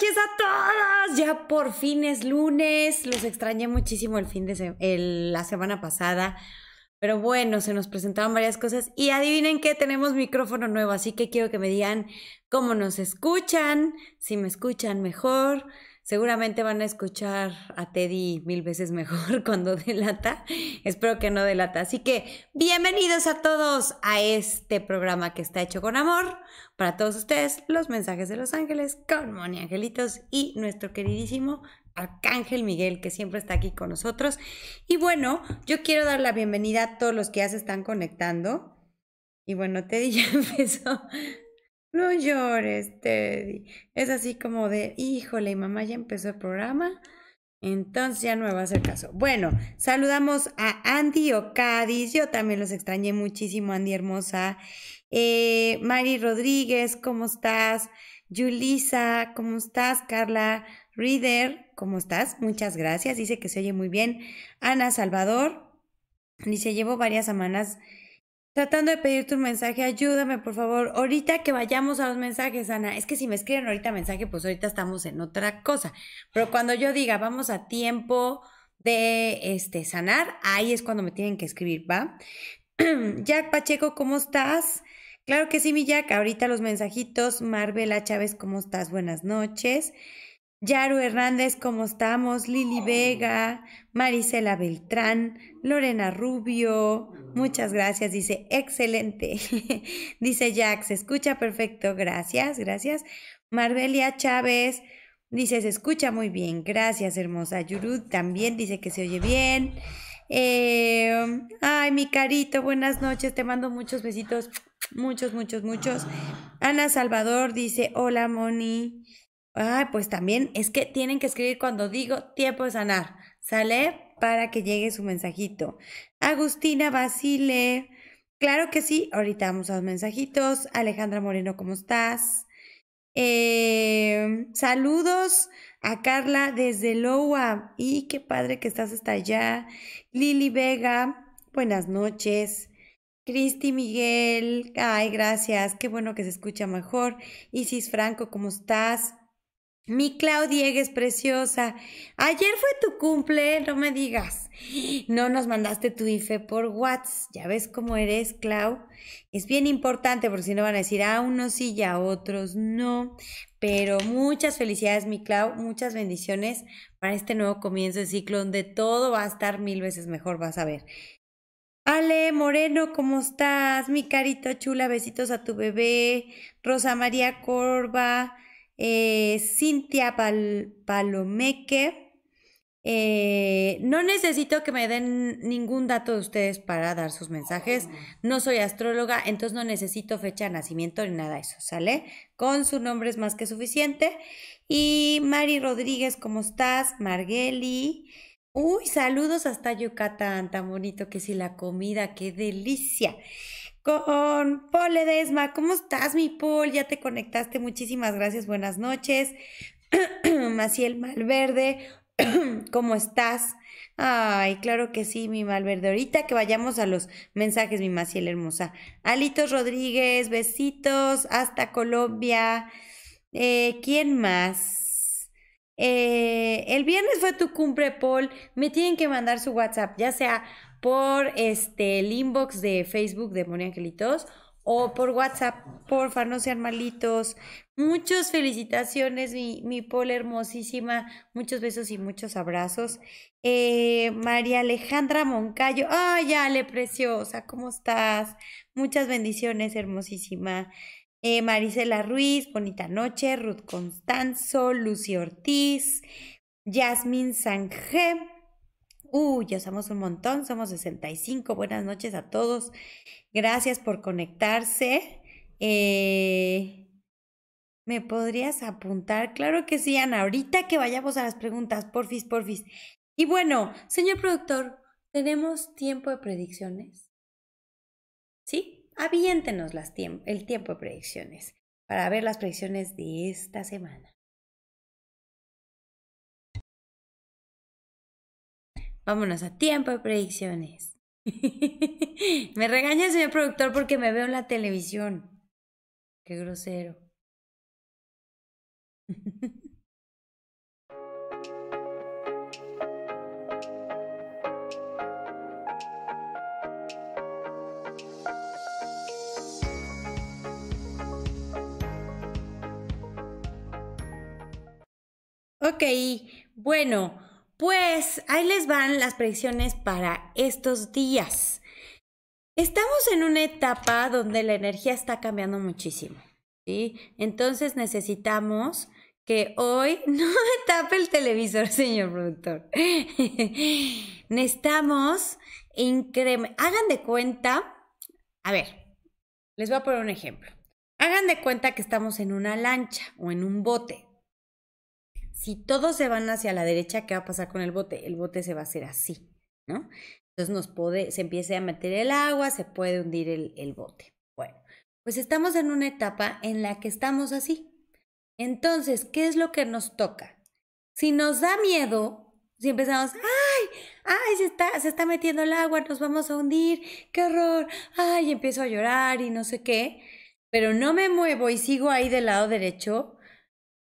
noches a todos. Ya por fin es lunes. Los extrañé muchísimo el fin de la semana pasada. Pero bueno, se nos presentaron varias cosas y adivinen que tenemos micrófono nuevo, así que quiero que me digan cómo nos escuchan, si me escuchan mejor, Seguramente van a escuchar a Teddy mil veces mejor cuando delata. Espero que no delata. Así que bienvenidos a todos a este programa que está hecho con amor. Para todos ustedes, los mensajes de los ángeles con Moni Angelitos y nuestro queridísimo Arcángel Miguel, que siempre está aquí con nosotros. Y bueno, yo quiero dar la bienvenida a todos los que ya se están conectando. Y bueno, Teddy ya empezó no llores, Teddy. Es así como de, híjole, mamá ya empezó el programa. Entonces ya no me va a hacer caso. Bueno, saludamos a Andy Ocadis. Yo también los extrañé muchísimo, Andy hermosa. Eh, Mari Rodríguez, ¿cómo estás? Yulisa, ¿cómo estás? Carla Reader, ¿cómo estás? Muchas gracias. Dice que se oye muy bien. Ana Salvador, dice, llevo varias semanas Tratando de pedirte un mensaje, ayúdame por favor. Ahorita que vayamos a los mensajes, Ana, es que si me escriben ahorita mensaje, pues ahorita estamos en otra cosa. Pero cuando yo diga, vamos a tiempo de este sanar, ahí es cuando me tienen que escribir, ¿va? Jack Pacheco, ¿cómo estás? Claro que sí, mi Jack. Ahorita los mensajitos. Marvela Chávez, ¿cómo estás? Buenas noches. Yaru Hernández, ¿cómo estamos? Lili Vega, Marisela Beltrán, Lorena Rubio, muchas gracias, dice, excelente. dice Jack, se escucha perfecto, gracias, gracias. Marbelia Chávez, dice, se escucha muy bien, gracias, hermosa. Yurud también dice que se oye bien. Eh, ay, mi carito, buenas noches, te mando muchos besitos, muchos, muchos, muchos. Ana Salvador dice, hola, Moni. Ay, pues también es que tienen que escribir cuando digo tiempo de sanar, ¿sale? Para que llegue su mensajito. Agustina Basile, claro que sí, ahorita vamos a los mensajitos. Alejandra Moreno, ¿cómo estás? Eh, saludos a Carla desde Loa. Y qué padre que estás hasta allá. Lili Vega, buenas noches. Cristi Miguel, ay, gracias, qué bueno que se escucha mejor. Isis Franco, ¿cómo estás? Mi Clau Diegues preciosa, ayer fue tu cumple, no me digas. No nos mandaste tu IFE por WhatsApp. Ya ves cómo eres, Clau. Es bien importante porque si no van a decir a unos sí y a otros no. Pero muchas felicidades, mi Clau. Muchas bendiciones para este nuevo comienzo de ciclo donde todo va a estar mil veces mejor, vas a ver. Ale Moreno, ¿cómo estás? Mi carita chula, besitos a tu bebé. Rosa María Corva eh, Cintia Palomeque. Eh, no necesito que me den ningún dato de ustedes para dar sus mensajes. No soy astróloga, entonces no necesito fecha de nacimiento ni nada de eso, ¿sale? Con su nombre es más que suficiente. Y Mari Rodríguez, ¿cómo estás? Margeli. Uy, saludos hasta Yucatán, tan bonito que sí la comida, qué delicia con Paul. ¿Cómo estás, mi Paul? Ya te conectaste. Muchísimas gracias. Buenas noches. Maciel Malverde, ¿cómo estás? Ay, claro que sí, mi Malverde. Ahorita que vayamos a los mensajes, mi Maciel hermosa. Alitos Rodríguez, besitos hasta Colombia. Eh, ¿Quién más? Eh, el viernes fue tu cumple, Paul. Me tienen que mandar su WhatsApp, ya sea por este, el inbox de Facebook de Moni Angelitos o por WhatsApp, porfa, no sean malitos. Muchas felicitaciones, mi, mi Paul hermosísima. Muchos besos y muchos abrazos. Eh, María Alejandra Moncayo. Ay, Ale, preciosa, ¿cómo estás? Muchas bendiciones, hermosísima. Eh, Marisela Ruiz, bonita noche. Ruth Constanzo, Lucy Ortiz, Yasmin Sanje. Uy, ya somos un montón, somos 65. Buenas noches a todos. Gracias por conectarse. Eh, ¿Me podrías apuntar? Claro que sí, Ana. Ahorita que vayamos a las preguntas, porfis, porfis. Y bueno, señor productor, ¿tenemos tiempo de predicciones? ¿Sí? Aviéntenos las el tiempo de predicciones para ver las predicciones de esta semana. Vámonos a tiempo de predicciones. me regaña el señor productor porque me veo en la televisión. Qué grosero. Ok, bueno, pues ahí les van las predicciones para estos días. Estamos en una etapa donde la energía está cambiando muchísimo, ¿sí? Entonces necesitamos que hoy no me tape el televisor, señor productor. necesitamos incrementar, hagan de cuenta, a ver, les voy a poner un ejemplo. Hagan de cuenta que estamos en una lancha o en un bote, si todos se van hacia la derecha, ¿qué va a pasar con el bote? El bote se va a hacer así, ¿no? Entonces nos puede, se empieza a meter el agua, se puede hundir el, bote. Bueno, pues estamos en una etapa en la que estamos así. Entonces, ¿qué es lo que nos toca? Si nos da miedo, si empezamos, ¡ay! ¡ay! Se está, se está metiendo el agua, nos vamos a hundir, ¡qué horror! ¡ay! Empiezo a llorar y no sé qué, pero no me muevo y sigo ahí del lado derecho,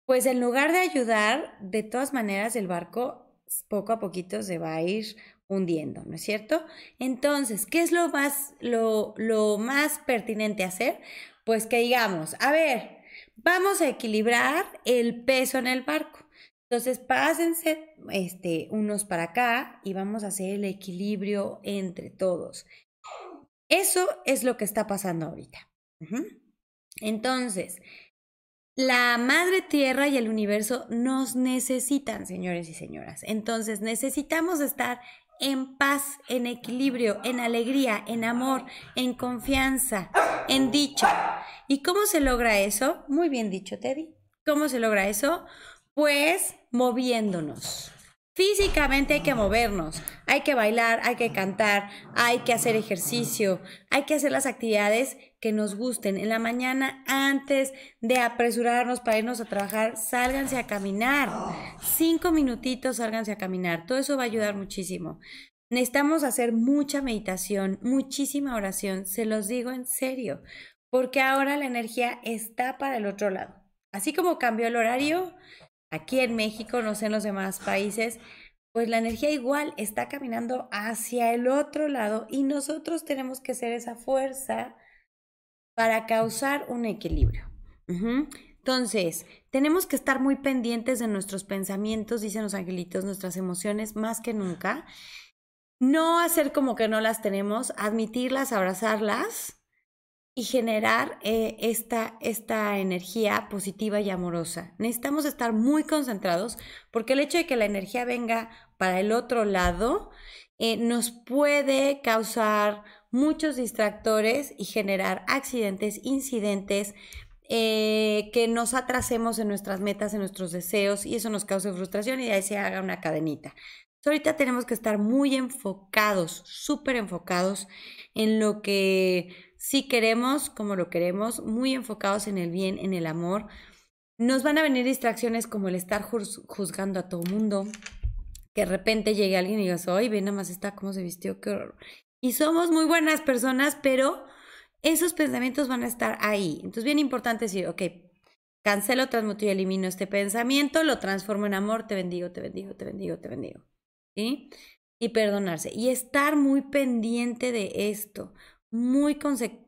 pues en lugar de ayudar, de todas maneras el barco poco a poquito se va a ir hundiendo, ¿no es cierto? Entonces, ¿qué es lo más, lo, lo más pertinente hacer? Pues que digamos, a ver, vamos a equilibrar el peso en el barco. Entonces, pásense este, unos para acá y vamos a hacer el equilibrio entre todos. Eso es lo que está pasando ahorita. Entonces, la madre tierra y el universo nos necesitan, señores y señoras. Entonces necesitamos estar en paz, en equilibrio, en alegría, en amor, en confianza, en dicha. ¿Y cómo se logra eso? Muy bien dicho, Teddy. ¿Cómo se logra eso? Pues moviéndonos. Físicamente hay que movernos, hay que bailar, hay que cantar, hay que hacer ejercicio, hay que hacer las actividades que nos gusten. En la mañana, antes de apresurarnos para irnos a trabajar, sálganse a caminar. Cinco minutitos, sálganse a caminar. Todo eso va a ayudar muchísimo. Necesitamos hacer mucha meditación, muchísima oración, se los digo en serio, porque ahora la energía está para el otro lado. Así como cambió el horario, aquí en México, no sé en los demás países, pues la energía igual está caminando hacia el otro lado y nosotros tenemos que ser esa fuerza para causar un equilibrio. Entonces, tenemos que estar muy pendientes de nuestros pensamientos, dicen los angelitos, nuestras emociones, más que nunca. No hacer como que no las tenemos, admitirlas, abrazarlas y generar eh, esta, esta energía positiva y amorosa. Necesitamos estar muy concentrados porque el hecho de que la energía venga para el otro lado eh, nos puede causar muchos distractores y generar accidentes, incidentes, eh, que nos atrasemos en nuestras metas, en nuestros deseos y eso nos cause frustración y de ahí se haga una cadenita. ahorita tenemos que estar muy enfocados, súper enfocados en lo que si queremos, como lo queremos, muy enfocados en el bien, en el amor. Nos van a venir distracciones como el estar juzgando a todo mundo, que de repente llegue alguien y digas, ay, ve nada más está cómo se vistió, qué horror. Y somos muy buenas personas, pero esos pensamientos van a estar ahí. Entonces, bien importante decir, ok, cancelo, transmuto y elimino este pensamiento, lo transformo en amor, te bendigo, te bendigo, te bendigo, te bendigo. ¿Sí? Y perdonarse. Y estar muy pendiente de esto muy,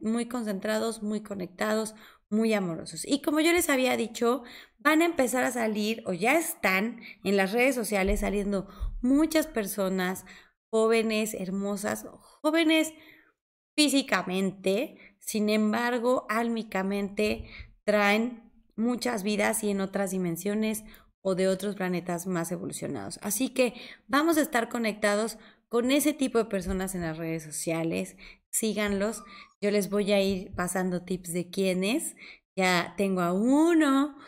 muy concentrados, muy conectados, muy amorosos. Y como yo les había dicho, van a empezar a salir o ya están en las redes sociales saliendo muchas personas jóvenes, hermosas, jóvenes físicamente, sin embargo, álmicamente traen muchas vidas y en otras dimensiones o de otros planetas más evolucionados. Así que vamos a estar conectados con ese tipo de personas en las redes sociales, síganlos. Yo les voy a ir pasando tips de quiénes. Ya tengo a uno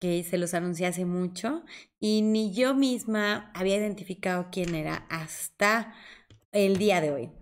que se los anuncié hace mucho y ni yo misma había identificado quién era hasta el día de hoy.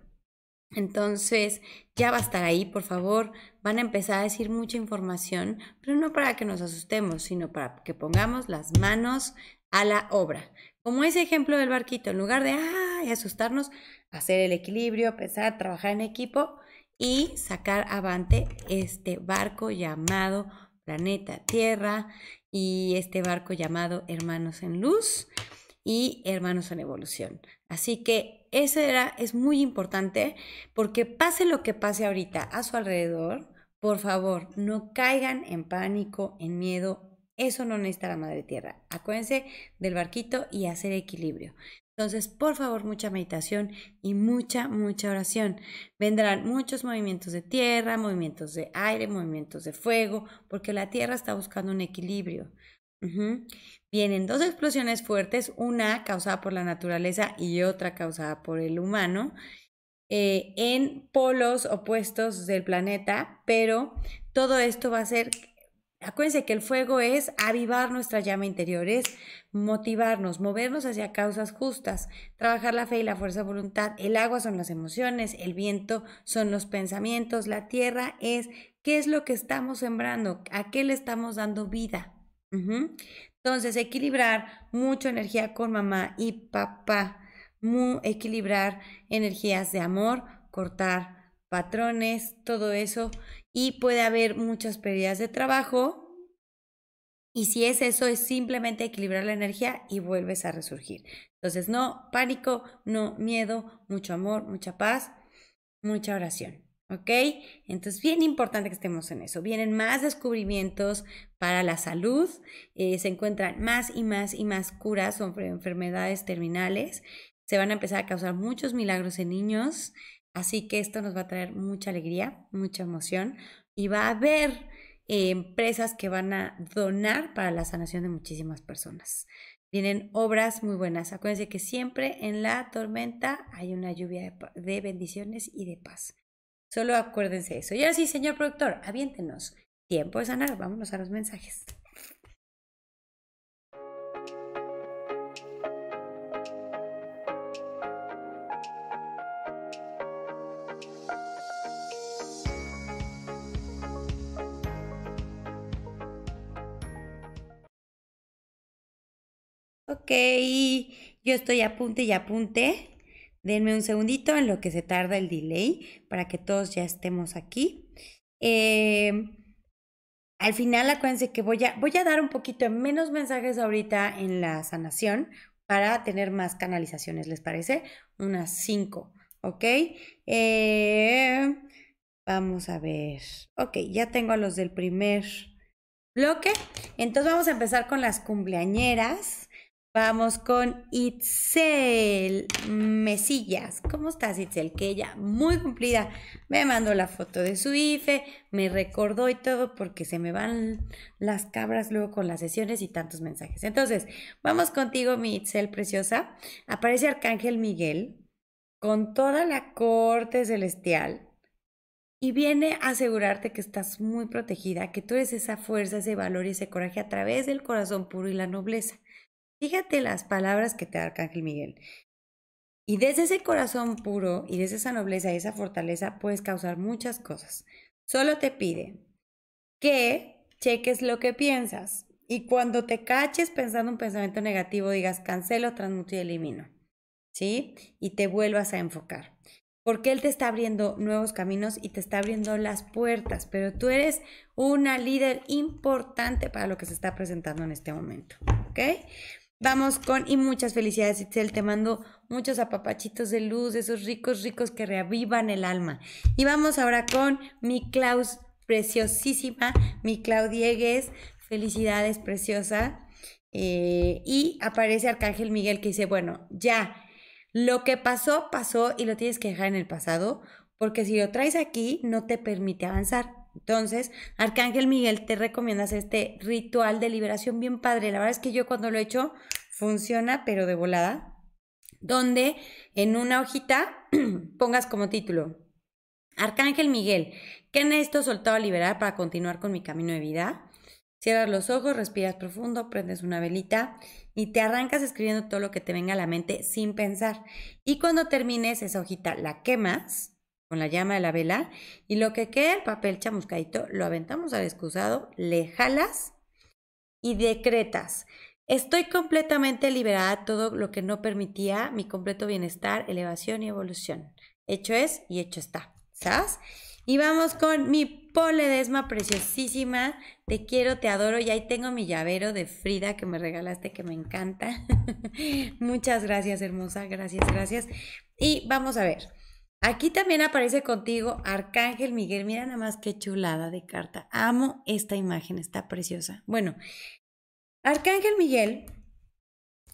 Entonces, ya va a estar ahí, por favor. Van a empezar a decir mucha información, pero no para que nos asustemos, sino para que pongamos las manos a la obra. Como ese ejemplo del barquito, en lugar de, ah, y asustarnos, hacer el equilibrio, pensar, trabajar en equipo y sacar avante este barco llamado planeta Tierra y este barco llamado Hermanos en Luz y Hermanos en Evolución. Así que eso era, es muy importante porque pase lo que pase ahorita a su alrededor, por favor, no caigan en pánico, en miedo. Eso no necesita la Madre Tierra. Acuérdense del barquito y hacer equilibrio. Entonces, por favor, mucha meditación y mucha, mucha oración. Vendrán muchos movimientos de tierra, movimientos de aire, movimientos de fuego, porque la tierra está buscando un equilibrio. Vienen dos explosiones fuertes, una causada por la naturaleza y otra causada por el humano, eh, en polos opuestos del planeta, pero todo esto va a ser, acuérdense que el fuego es avivar nuestra llama interior, es motivarnos, movernos hacia causas justas, trabajar la fe y la fuerza de voluntad. El agua son las emociones, el viento son los pensamientos, la tierra es qué es lo que estamos sembrando, a qué le estamos dando vida. Entonces, equilibrar mucho energía con mamá y papá equilibrar energías de amor, cortar patrones, todo eso. Y puede haber muchas pérdidas de trabajo. Y si es eso, es simplemente equilibrar la energía y vuelves a resurgir. Entonces, no pánico, no miedo, mucho amor, mucha paz, mucha oración. ¿Ok? Entonces, bien importante que estemos en eso. Vienen más descubrimientos para la salud, eh, se encuentran más y más y más curas sobre enfermedades terminales se van a empezar a causar muchos milagros en niños, así que esto nos va a traer mucha alegría, mucha emoción y va a haber eh, empresas que van a donar para la sanación de muchísimas personas. Vienen obras muy buenas. Acuérdense que siempre en la tormenta hay una lluvia de, de bendiciones y de paz. Solo acuérdense eso. Y ahora sí, señor productor, aviéntenos. Tiempo de sanar. Vámonos a los mensajes. Ok, yo estoy apunte y apunte. Denme un segundito en lo que se tarda el delay para que todos ya estemos aquí. Em, al final, acuérdense que voy a, voy a dar un poquito menos mensajes ahorita en la sanación para tener más canalizaciones, ¿les parece? Unas cinco, ¿ok? Eh, vamos a ver. Ok, ya tengo a los del primer bloque. Entonces vamos a empezar con las cumpleañeras. Vamos con Itzel Mesillas. ¿Cómo estás, Itzel? Que ella, muy cumplida, me mandó la foto de su IFE, me recordó y todo porque se me van las cabras luego con las sesiones y tantos mensajes. Entonces, vamos contigo, mi Itzel preciosa. Aparece Arcángel Miguel con toda la corte celestial y viene a asegurarte que estás muy protegida, que tú eres esa fuerza, ese valor y ese coraje a través del corazón puro y la nobleza. Fíjate las palabras que te da Arcángel Miguel. Y desde ese corazón puro y desde esa nobleza y esa fortaleza puedes causar muchas cosas. Solo te pide que cheques lo que piensas y cuando te caches pensando un pensamiento negativo digas cancelo, transmuto y elimino. ¿Sí? Y te vuelvas a enfocar. Porque Él te está abriendo nuevos caminos y te está abriendo las puertas, pero tú eres una líder importante para lo que se está presentando en este momento. ¿Ok? Vamos con, y muchas felicidades, Itzel. Te mando muchos apapachitos de luz, esos ricos, ricos que reavivan el alma. Y vamos ahora con mi Klaus preciosísima, mi Claudiegues. Felicidades, preciosa. Eh, y aparece Arcángel Miguel que dice, bueno, ya, lo que pasó, pasó y lo tienes que dejar en el pasado, porque si lo traes aquí, no te permite avanzar. Entonces, Arcángel Miguel te recomienda hacer este ritual de liberación bien padre. La verdad es que yo cuando lo he hecho funciona, pero de volada. Donde en una hojita pongas como título Arcángel Miguel, ¿qué necesito soltado a liberar para continuar con mi camino de vida? Cierras los ojos, respiras profundo, prendes una velita y te arrancas escribiendo todo lo que te venga a la mente sin pensar. Y cuando termines esa hojita, la quemas con la llama de la vela y lo que queda el papel chamuscadito lo aventamos al excusado, le jalas y decretas. Estoy completamente liberada de todo lo que no permitía mi completo bienestar, elevación y evolución. Hecho es y hecho está. ¿Sabes? Y vamos con mi poledesma preciosísima. Te quiero, te adoro. Y ahí tengo mi llavero de Frida que me regalaste, que me encanta. Muchas gracias, hermosa. Gracias, gracias. Y vamos a ver. Aquí también aparece contigo Arcángel Miguel. Mira nada más qué chulada de carta. Amo esta imagen, está preciosa. Bueno, Arcángel Miguel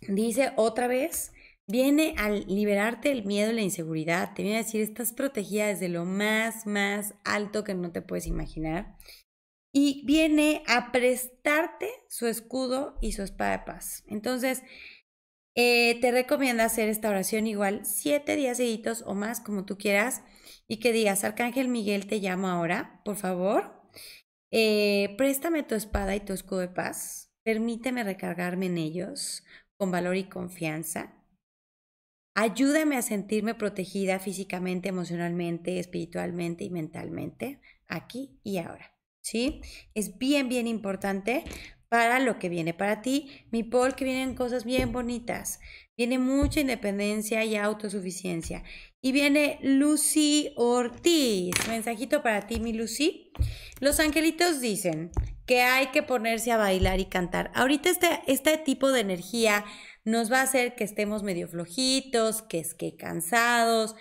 dice otra vez, viene al liberarte el miedo y la inseguridad. Te viene a decir, estás protegida desde lo más, más alto que no te puedes imaginar. Y viene a prestarte su escudo y su espada de paz. Entonces, eh, te recomiendo hacer esta oración igual siete días seguidos o más, como tú quieras, y que digas, Arcángel Miguel, te llamo ahora, por favor. Eh, préstame tu espada y tu escudo de paz. Permíteme recargarme en ellos con valor y confianza. Ayúdame a sentirme protegida físicamente, emocionalmente, espiritualmente y mentalmente, aquí y ahora. ¿Sí? Es bien, bien importante para lo que viene para ti. Mi Paul, que vienen cosas bien bonitas. Viene mucha independencia y autosuficiencia. Y viene Lucy Ortiz. Mensajito para ti, mi Lucy. Los angelitos dicen que hay que ponerse a bailar y cantar. Ahorita este, este tipo de energía nos va a hacer que estemos medio flojitos, que es que cansados,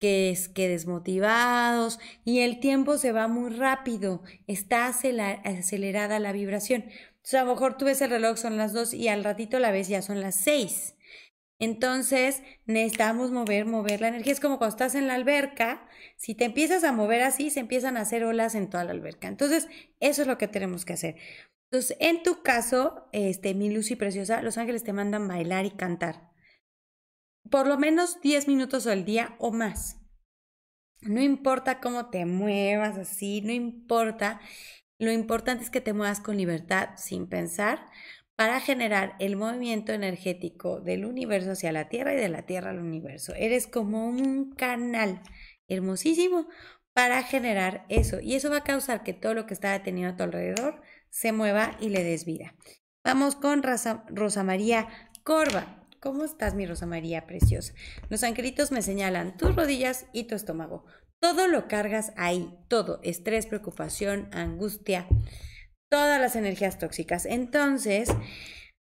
que es que desmotivados y el tiempo se va muy rápido, está acelerada la vibración. Entonces, a lo mejor tú ves el reloj, son las dos y al ratito la ves ya son las seis. Entonces, necesitamos mover, mover la energía. Es como cuando estás en la alberca, si te empiezas a mover así, se empiezan a hacer olas en toda la alberca. Entonces, eso es lo que tenemos que hacer. Entonces, en tu caso, este, mi luz y preciosa, los ángeles te mandan bailar y cantar. Por lo menos 10 minutos al día o más. No importa cómo te muevas así, no importa. Lo importante es que te muevas con libertad, sin pensar, para generar el movimiento energético del universo hacia la Tierra y de la Tierra al universo. Eres como un canal hermosísimo para generar eso. Y eso va a causar que todo lo que está detenido a tu alrededor se mueva y le des vida. Vamos con Rosa, María Corva. ¿Cómo estás, mi Rosa María preciosa? Los angelitos me señalan tus rodillas y tu estómago. Todo lo cargas ahí, todo, estrés, preocupación, angustia, todas las energías tóxicas. Entonces,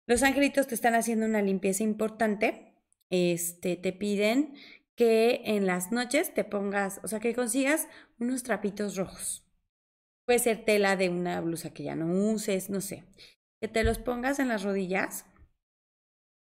los angelitos te están haciendo una limpieza importante. Este, te piden que en las noches te pongas, o sea, que consigas unos trapitos rojos. Puede ser tela de una blusa que ya no uses, no sé. Que te los pongas en las rodillas,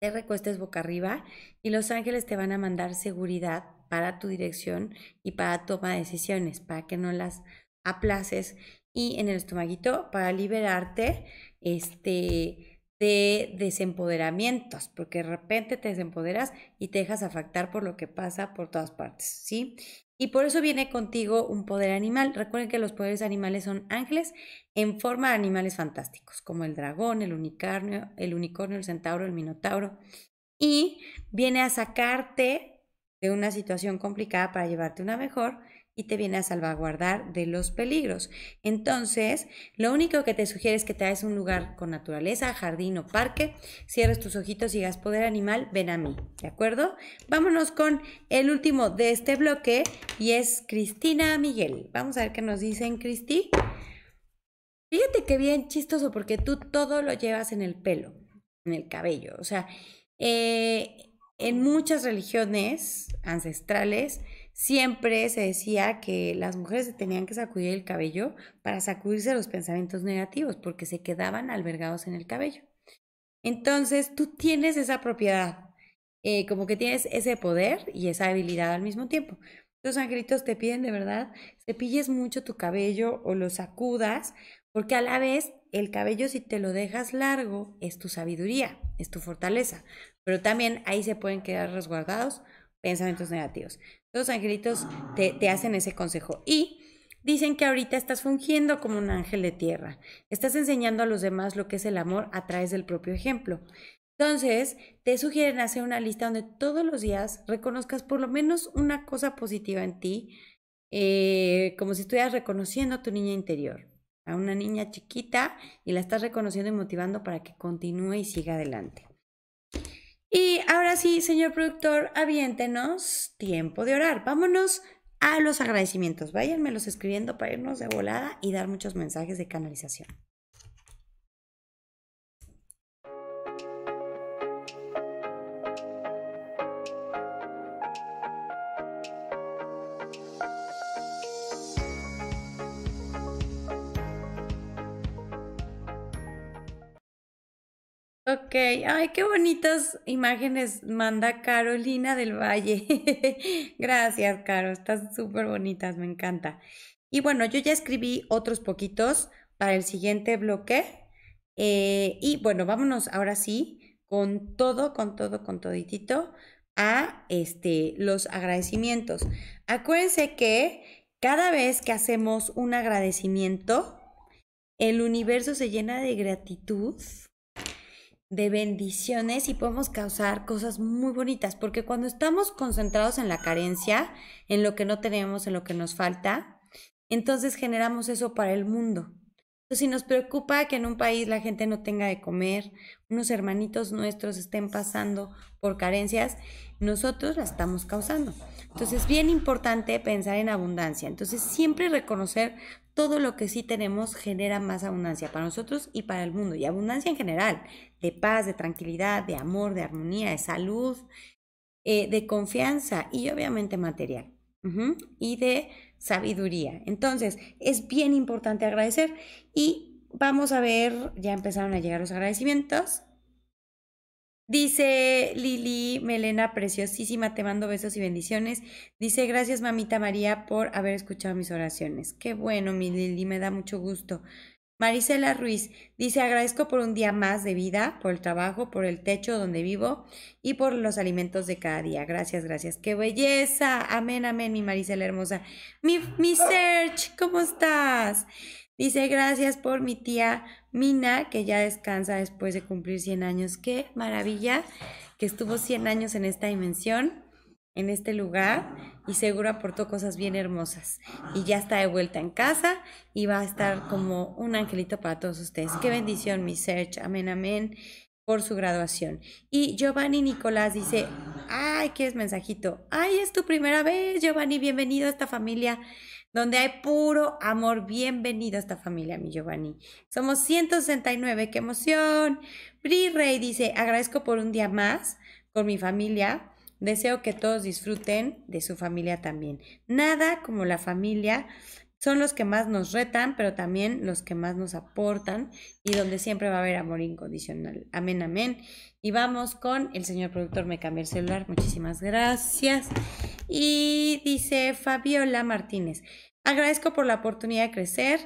te recuestes boca arriba y los ángeles te van a mandar seguridad para tu dirección y para toma de decisiones, para que no las aplaces y en el estomaguito para liberarte este de desempoderamientos, porque de repente te desempoderas y te dejas afectar por lo que pasa por todas partes, ¿sí? Y por eso viene contigo un poder animal. Recuerden que los poderes animales son ángeles en forma de animales fantásticos, como el dragón, el unicornio, el unicornio, el centauro, el minotauro. Y viene a sacarte de una situación complicada para llevarte una mejor y te viene a salvaguardar de los peligros. Entonces, lo único que te sugiere es que te hagas un lugar con naturaleza, jardín o parque, cierres tus ojitos y hagas poder animal, ven a mí, ¿de acuerdo? Vámonos con el último de este bloque y es Cristina Miguel. Vamos a ver qué nos dicen, Cristi. Fíjate que bien chistoso porque tú todo lo llevas en el pelo, en el cabello, o sea, eh, en muchas religiones ancestrales siempre se decía que las mujeres se tenían que sacudir el cabello para sacudirse los pensamientos negativos porque se quedaban albergados en el cabello. Entonces tú tienes esa propiedad, eh, como que tienes ese poder y esa habilidad al mismo tiempo. Los angelitos te piden de verdad, cepilles mucho tu cabello o lo sacudas, porque a la vez el cabello si te lo dejas largo es tu sabiduría, es tu fortaleza pero también ahí se pueden quedar resguardados pensamientos negativos. Los angelitos te, hacen ese consejo y dicen que ahorita estás fungiendo como un ángel de tierra. Estás enseñando a los demás lo que es el amor a través del propio ejemplo. Entonces, te sugieren hacer una lista donde todos los días reconozcas por lo menos una cosa positiva en ti, eh, como si estuvieras reconociendo a tu niña interior. A una niña chiquita y la estás reconociendo y motivando para que continúe y siga adelante. Y ahora sí, señor productor, aviéntenos tiempo de orar. Vámonos a los agradecimientos. Váyanmelos escribiendo para irnos de volada y dar muchos mensajes de canalización. Ay, qué bonitas imágenes manda Carolina del Valle. Gracias, Caro, están súper bonitas, me encanta. Y bueno, yo ya escribí otros poquitos para el siguiente bloque. Eh, y bueno, vámonos ahora sí con todo, con todo, con toditito a este, los agradecimientos. Acuérdense que cada vez que hacemos un agradecimiento, el universo se llena de gratitud de bendiciones y podemos causar cosas muy bonitas, porque cuando estamos concentrados en la carencia, en lo que no tenemos, en lo que nos falta, entonces generamos eso para el mundo. Entonces, si nos preocupa que en un país la gente no tenga de comer, unos hermanitos nuestros estén pasando por carencias, nosotros las estamos causando. Entonces, es bien importante pensar en abundancia. Entonces, siempre reconocer todo lo que sí tenemos genera más abundancia para nosotros y para el mundo. Y abundancia en general, de paz, de tranquilidad, de amor, de armonía, de salud, eh, de confianza y obviamente material. Y de sabiduría. Entonces, es bien importante agradecer y vamos a ver, ya empezaron a llegar los agradecimientos. Dice Lili Melena, preciosísima, te mando besos y bendiciones. Dice, gracias mamita María por haber escuchado mis oraciones. Qué bueno, mi Lili, me da mucho gusto. Marisela Ruiz dice, agradezco por un día más de vida, por el trabajo, por el techo donde vivo y por los alimentos de cada día. Gracias, gracias. ¡Qué belleza! Amén, amén, mi Marisela hermosa. Mi, mi Serge, ¿cómo estás? Dice, gracias por mi tía Mina, que ya descansa después de cumplir 100 años. Qué maravilla que estuvo 100 años en esta dimensión, en este lugar, y seguro aportó cosas bien hermosas. Y ya está de vuelta en casa y va a estar como un angelito para todos ustedes. Qué bendición, mi Serge. Amén, amén por su graduación. Y Giovanni Nicolás dice, ay, ¿qué es mensajito? Ay, es tu primera vez, Giovanni, bienvenido a esta familia donde hay puro amor. Bienvenido a esta familia, mi Giovanni. Somos 169, qué emoción. Bri Rey dice, agradezco por un día más con mi familia. Deseo que todos disfruten de su familia también. Nada como la familia. Son los que más nos retan, pero también los que más nos aportan y donde siempre va a haber amor incondicional. Amén, amén. Y vamos con el señor productor, me cambié el celular. Muchísimas gracias. Y dice Fabiola Martínez, agradezco por la oportunidad de crecer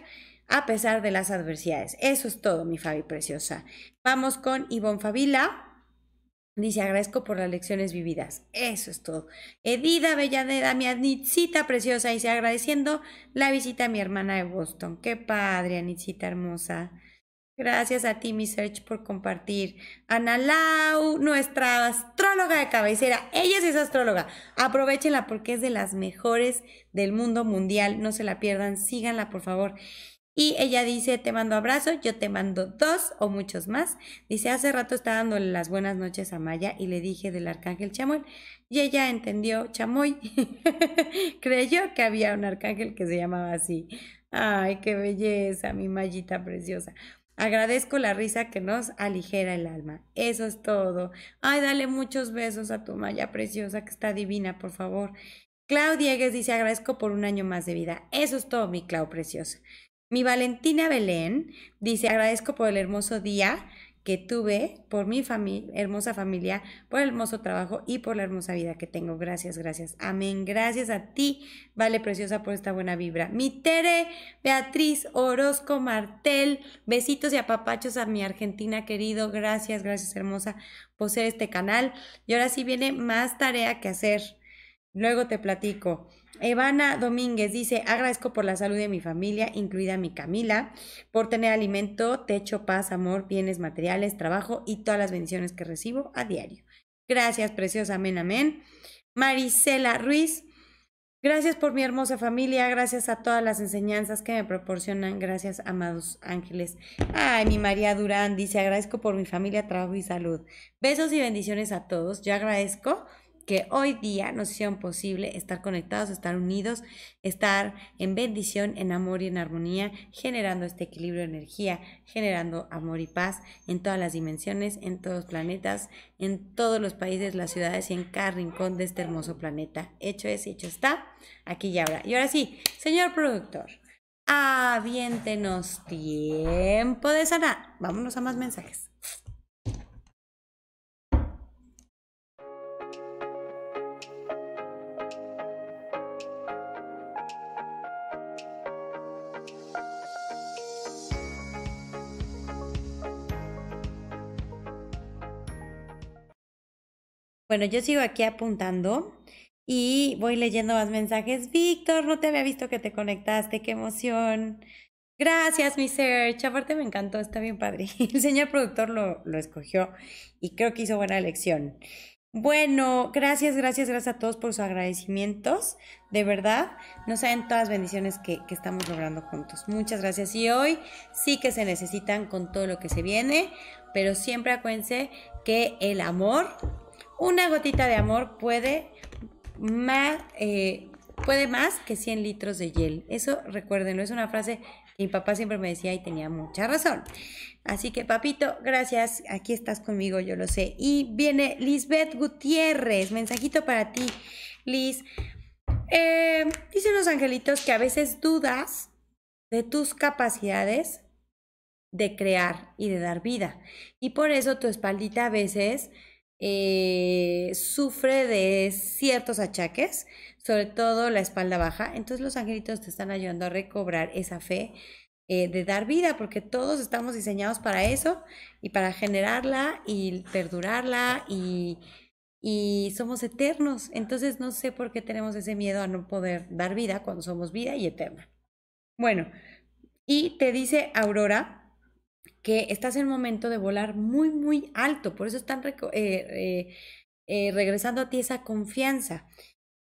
a pesar de las adversidades. Eso es todo, mi Fabi preciosa. Vamos con Ivonne Fabila. Dice, agradezco por las lecciones vividas. Eso es todo. Edida Bellaneda, mi Anitzita preciosa, dice, agradeciendo la visita a mi hermana de Boston. Qué padre, Anitzita hermosa. Gracias a ti, mi Search, por compartir. Ana Lau, nuestra astróloga de cabecera. Ella sí es astróloga. Aprovechenla porque es de las mejores del mundo mundial. No se la pierdan. Síganla, por favor. Y ella dice, te mando abrazo, yo te mando dos o muchos más. Dice, hace rato estaba dándole las buenas noches a Maya y le dije del arcángel Chamoy. Y ella entendió Chamoy. Creyó que había un arcángel que se llamaba así. Ay, qué belleza, mi Mayita preciosa. Agradezco la risa que nos aligera el alma. Eso es todo. Ay, dale muchos besos a tu Maya preciosa que está divina, por favor. Clau Diegues dice agradezco por un año más de vida. Eso es todo, mi Clau preciosa. Mi Valentina Belén dice agradezco por el hermoso día que tuve, por mi hermosa familia, por el hermoso trabajo y por la hermosa vida que tengo. Gracias, gracias. Amén. Gracias a ti, Vale Preciosa, por esta buena vibra. Mi Tere, Beatriz, Orozco, Martel, besitos y apapachos a mi Argentina querido. Gracias, gracias, hermosa, por ser este canal. Y ahora sí viene más tarea que hacer. Luego te platico. Evana Domínguez dice, agradezco por la salud de mi familia, incluida mi Camila, por tener alimento, techo, paz, amor, bienes materiales, trabajo y todas las bendiciones que recibo a diario. Gracias, preciosa, amén, amén. Marisela Ruiz, Gracias por mi hermosa familia, gracias a todas las enseñanzas que me proporcionan, gracias amados ángeles. Ay, mi María Durán dice, agradezco por mi familia, trabajo y salud. Besos y bendiciones a todos. Yo agradezco que hoy día nos hicieron posible estar conectados, estar unidos, estar en bendición, en amor y en armonía, generando este equilibrio de energía, generando amor y paz en todas las dimensiones, en todos los planetas, en todos los países, las ciudades y en cada rincón de este hermoso planeta. Hecho es, hecho está, aquí y ahora. Y ahora sí, señor productor, aviéntenos tiempo de sanar. Vámonos a más mensajes. Bueno, yo sigo aquí apuntando y voy leyendo más mensajes. Víctor, no te había visto que te conectaste, qué emoción. Gracias, mi search. Aparte me encantó, está bien padre. El señor productor lo, lo escogió y creo que hizo buena elección. Bueno, gracias, gracias, gracias a todos por sus agradecimientos. De verdad, no saben todas las bendiciones que, que, estamos logrando juntos. Muchas gracias. Y hoy sí que se necesitan con todo lo que se viene, pero siempre acuérdense que el amor una gotita de amor puede más, eh, puede más que 100 litros de hiel. Eso recuérdenlo, es una frase que mi papá siempre me decía y tenía mucha razón. Así que, papito, gracias. Aquí estás conmigo, yo lo sé. Y viene Lisbeth Gutiérrez. Mensajito para ti, Liz. Eh, dicen los angelitos que a veces dudas de tus capacidades de crear y de dar vida. Y por eso tu espaldita a veces eh, sufre de ciertos achaques, sobre todo la espalda baja. Entonces los angelitos te están ayudando a recobrar esa fe eh, de dar vida, porque todos estamos diseñados para eso y para generarla y perdurarla y, y somos eternos. Entonces no sé por qué tenemos ese miedo a no poder dar vida cuando somos vida y eterna. Bueno, y te dice Aurora, que estás en un momento de volar muy, muy alto. Por eso están eh, eh, eh, regresando a ti esa confianza.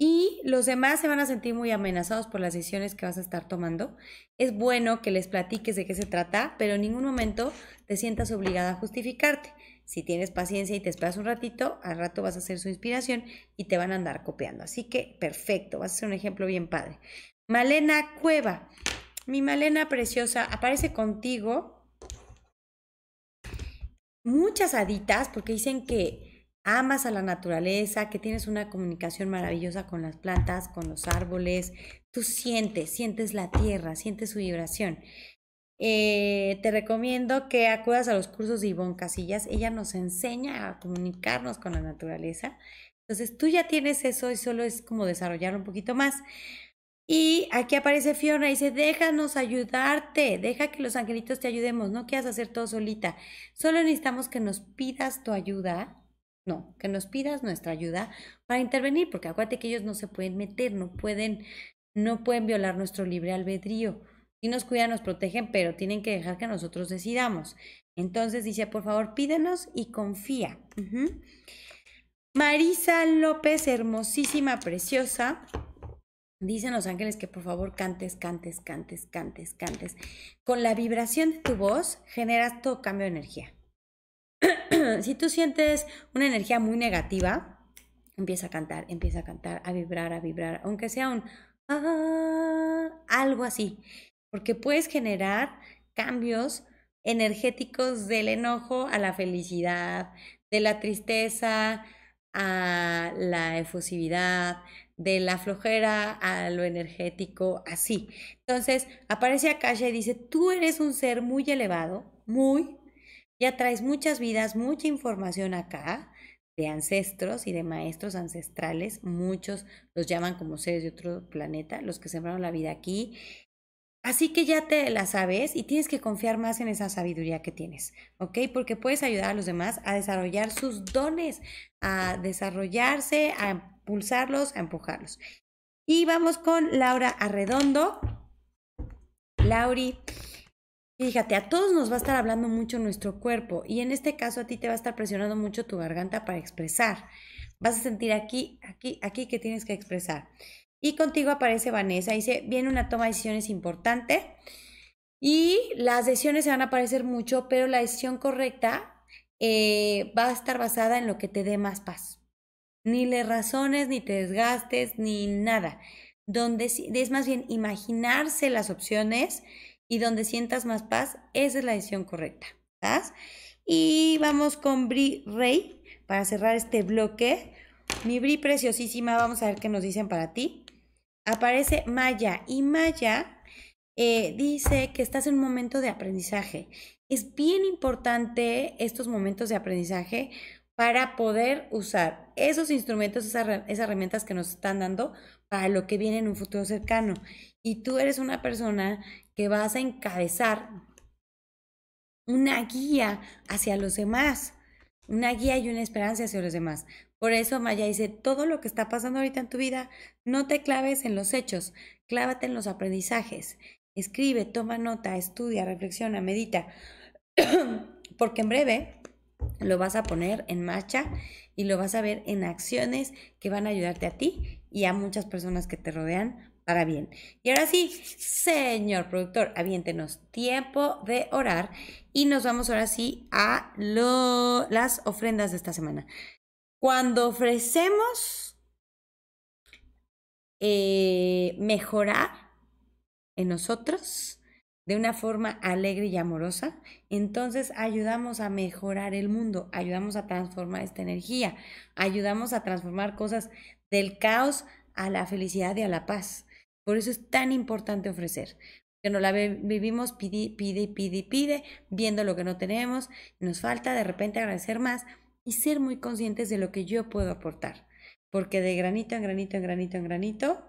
Y los demás se van a sentir muy amenazados por las decisiones que vas a estar tomando. Es bueno que les platiques de qué se trata, pero en ningún momento te sientas obligada a justificarte. Si tienes paciencia y te esperas un ratito, al rato vas a hacer su inspiración y te van a andar copiando. Así que perfecto, vas a ser un ejemplo bien padre. Malena Cueva, mi Malena preciosa, aparece contigo muchas haditas porque dicen que amas a la naturaleza, que tienes una comunicación maravillosa con las plantas, con los árboles, tú sientes, sientes la tierra, sientes su vibración. Eh, te recomiendo que acudas a los cursos de Ivonne Casillas. Ella nos enseña a comunicarnos con la naturaleza. Entonces tú ya tienes eso y solo es como desarrollarlo un poquito más. Y aquí aparece Fiona y dice, déjanos ayudarte, deja que los angelitos te ayudemos, no quieras hacer todo solita. Solo necesitamos que nos pidas tu ayuda, no, que nos pidas nuestra ayuda para intervenir, porque acuérdate que ellos no se pueden meter, no pueden, no pueden violar nuestro libre albedrío. Si nos cuidan, nos protegen, pero tienen que dejar que nosotros decidamos. Entonces dice, por favor, pídenos y confía. Marisa López, hermosísima, preciosa. Dicen los ángeles que por favor cantes, cantes, cantes, cantes, cantes. Con la vibración de tu voz generas todo cambio de energía. si tú sientes una energía muy negativa, empieza a cantar, empieza a cantar, a vibrar, a vibrar, aunque sea un ah, algo así, porque puedes generar cambios energéticos del enojo a la felicidad, de la tristeza a la efusividad, de la flojera a lo energético, así. Entonces, aparece Akasha y dice, tú eres un ser muy elevado, muy, ya traes muchas vidas, mucha información acá de ancestros y de maestros ancestrales, muchos los llaman como seres de otro planeta, los que sembraron la vida aquí. Así que ya te la sabes y tienes que confiar más en esa sabiduría que tienes, ¿ok? Porque puedes ayudar a los demás a desarrollar sus dones, a desarrollarse, a impulsarlos, a empujarlos. Y vamos con Laura Arredondo. Lauri, fíjate, a todos nos va a estar hablando mucho nuestro cuerpo y en este caso a ti te va a estar presionando mucho tu garganta para expresar. Vas a sentir aquí, aquí, aquí que tienes que expresar. Y contigo aparece Vanessa. Dice, viene una toma de decisiones importante. Y las decisiones se van a parecer mucho, pero la decisión correcta eh, va a estar basada en lo que te dé más paz. Ni le razones, ni te desgastes, ni nada. Donde es más bien imaginarse las opciones y donde sientas más paz, esa es la decisión correcta. ¿sabes? Y vamos con Bri Rey para cerrar este bloque. Mi Bri preciosísima, vamos a ver qué nos dicen para ti. Aparece Maya y Maya eh, dice que estás en un momento de aprendizaje. Es bien importante estos momentos de aprendizaje para poder usar esos instrumentos, esas, herramientas que nos están dando para lo que viene en un futuro cercano. Y tú eres una persona que vas a encabezar una guía hacia los demás, una guía y una esperanza hacia los demás. Por eso Maya dice, todo lo que está pasando ahorita en tu vida, no te claves en los hechos, clávate en los aprendizajes. Escribe, toma nota, estudia, reflexiona, medita, porque en breve lo vas a poner en marcha y lo vas a ver en acciones que van a ayudarte a ti y a muchas personas que te rodean para bien. Y ahora sí, señor productor, aviéntenos tiempo de orar y nos vamos ahora sí a las ofrendas de esta semana. Cuando ofrecemos eh, mejorar en nosotros de una forma alegre y amorosa, entonces ayudamos a mejorar el mundo, ayudamos a transformar esta energía, ayudamos a transformar cosas del caos a la felicidad y a la paz. Por eso es tan importante ofrecer, que no la vivimos pide, pide, pide, pide, viendo lo que no tenemos, nos falta de repente agradecer más y ser muy conscientes de lo que yo puedo aportar, porque de granito en granito en granito en granito